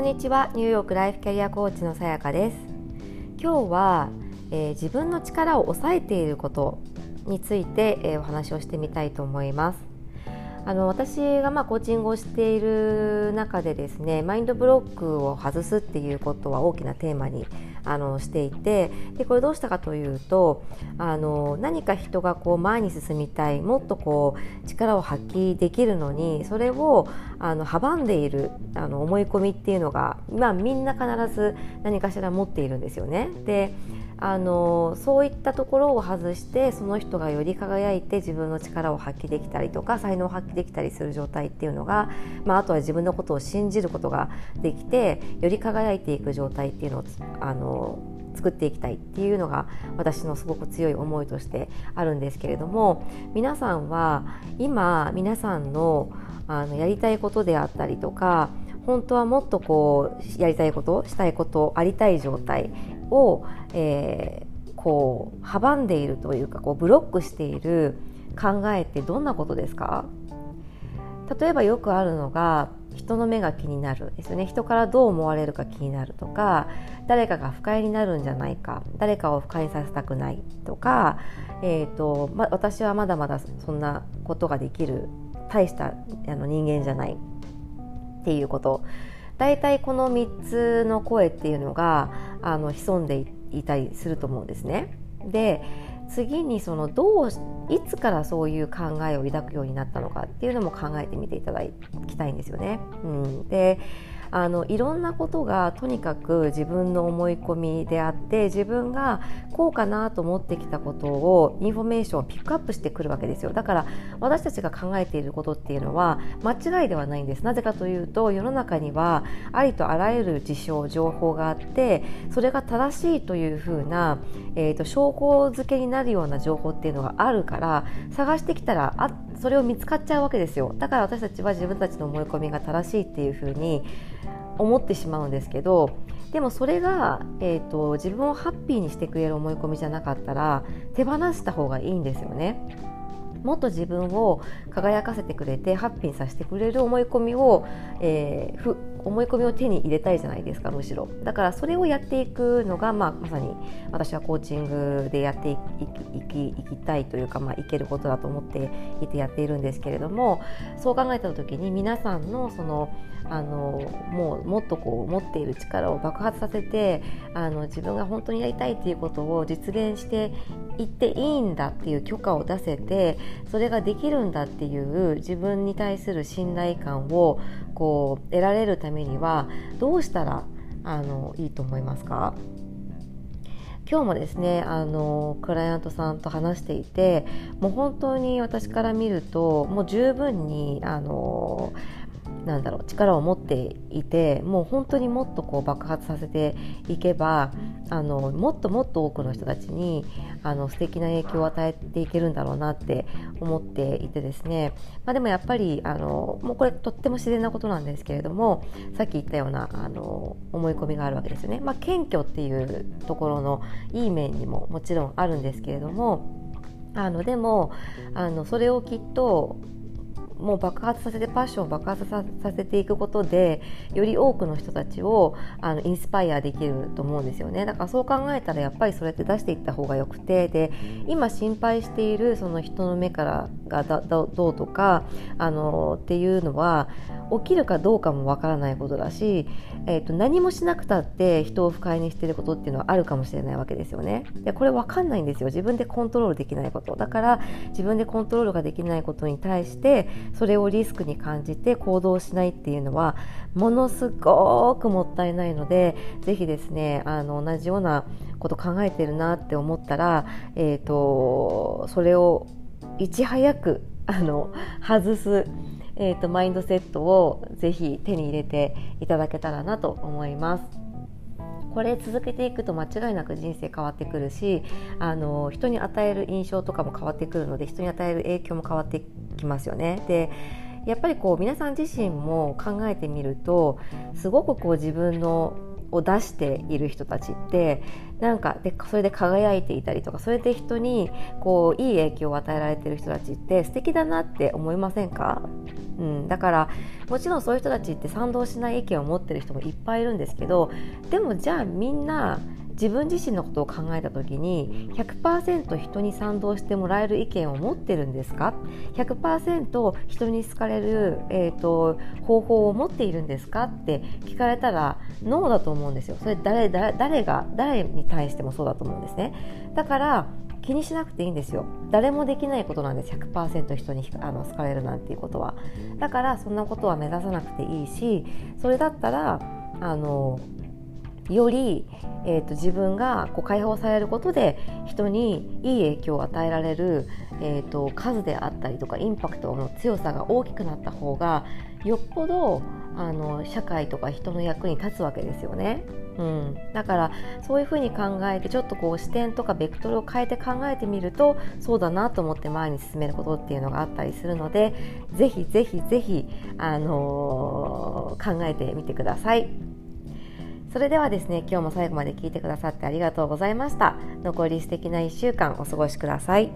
こんにちは。ニューヨークライフキャリアコーチのさやかです。今日は、えー、自分の力を抑えていることについて、えー、お話をしてみたいと思います。あの私がまあコーチングをしている中でですねマインドブロックを外すっていうことは大きなテーマにあのしていてでこれどうしたかというとあの何か人がこう前に進みたいもっとこう力を発揮できるのにそれをあの阻んでいるあの思い込みっていうのが、まあ、みんな必ず何かしら持っているんですよね。であのそういったところを外してその人がより輝いて自分の力を発揮できたりとか才能を発揮できたりする状態っていうのが、まあ、あとは自分のことを信じることができてより輝いていく状態っていうのをあの作っていきたいっていうのが私のすごく強い思いとしてあるんですけれども皆さんは今皆さんのあのやりたいことであったりとか本当はもっとこうやりたいことしたいことありたい状態を、えー、こう阻んでいるというかこうブロックしている考えってどんなことですか？例えばよくあるのが人の目が気になるですよね。人からどう思われるか気になるとか誰かが不快になるんじゃないか誰かを不快にさせたくないとか、えーとま、私はまだまだそんなことができる大したあの人間じゃないっていうこと。大体この3つの声っていうのがあの潜んでいたりすると思うんですね。で次にそのどういつからそういう考えを抱くようになったのかっていうのも考えてみていただきたいんですよね。うん、であのいろんなことがとにかく自分の思い込みであって自分がこうかなと思ってきたことをインフォメーションをピックアップしてくるわけですよ。だから私たちが考えていることっていうのは間違いではないんです。なぜかというと世の中にはありとあらゆる事象情報があってそれが正しいというふうな、えーと、証拠付けになるような情報っていうのがあるから探してきたらあってそれを見つかっちゃうわけですよだから私たちは自分たちの思い込みが正しいっていうふうに思ってしまうんですけどでもそれが、えーと、自分をハッピーにしてくれる思い込みじゃなかったら手放した方がいいんですよね。もっと自分を輝かせてくれてハッピーにさせてくれる思い込みを、えー、思い込みを手に入れたいじゃないですかむしろ。だからそれをやっていくのが、まあ、まさに私はコーチングでやっていきいきたいというか、まあ、いけることだと思っていてやっているんですけれどもそう考えた時に皆さんのそのあのもうもっとこう持っている力を爆発させてあの自分が本当にやりたいっていうことを実現していっていいんだっていう許可を出せてそれができるんだっていう自分に対する信頼感をこう得られるためためにはどうしたらあのいいと思いますか？今日もですねあのクライアントさんと話していてもう本当に私から見るともう十分にあのなんだろう力を持っていてもう本当にもっとこう爆発させていけばあのもっともっと多くの人たちにあの素敵な影響を与えていけるんだろうなって思っていてですね、まあ、でもやっぱりあのもうこれとっても自然なことなんですけれどもさっき言ったようなあの思い込みがあるわけですよね。まあ、謙虚っていうところのいい面にももちろんあるんですけれどもあのでもあのそれをきっともう爆発させてパッションを爆発させていくことでより多くの人たちをあのインスパイアできると思うんですよね。だからそう考えたらやっぱりそれって出していった方がよくてで今心配しているその人の目からがどうとかあのっていうのは起きるかどうかもわからないことだし、えーと、何もしなくたって人を不快にしていることっていうのはあるかもしれないわけですよね。でこれわかんないんですよ。自分でコントロールできないこと。だから自分でコントロールができないことに対してそれをリスクに感じて行動しないっていうのはものすごくもったいないのでぜひですねあの同じようなこと考えてるなって思ったら、えーと、それをいち早くあの外す、えーとマインドセットをぜひ手に入れていただけたらなと思います。これ続けていくと間違いなく人生変わってくるしあの人に与える印象とかも変わってくるので人に与える影響も変わってきますよね。でやっぱりこう皆さん自身も考えてみるとすごくこう自分のを出している人たちってなんかでそれで輝いていたりとかそれで人にこういい影響を与えられてる人たちって素敵だなって思いませんか、うん、だからもちろんそういう人たちって賛同しない意見を持ってる人もいっぱいいるんですけどでもじゃあみんな自分自身のことを考えた時に100%人に賛同してもらえる意見を持ってるんですか？100%人に好かれる、えーと、方法を持っているんですか？って聞かれたらノーだと思うんですよ。それ誰誰誰が誰に対してもそうだと思うんですね。だから気にしなくていいんですよ。誰もできないことなんです。100%人にあの好かれるなんていうことは。だからそんなことは目指さなくていいしそれだったらあのより、えーと、自分がこう解放されることで人にいい影響を与えられる、えーと、数であったりとかインパクトの強さが大きくなった方がよっぽどあの社会とか人の役に立つわけですよね。うん、だからそういうふうに考えてちょっとこう視点とかベクトルを変えて考えてみるとそうだなと思って前に進めることっていうのがあったりするのでぜひぜひぜひ、あのー、考えてみてください。それではですね今日も最後まで聞いてくださってありがとうございました。残り素敵な1週間お過ごしください。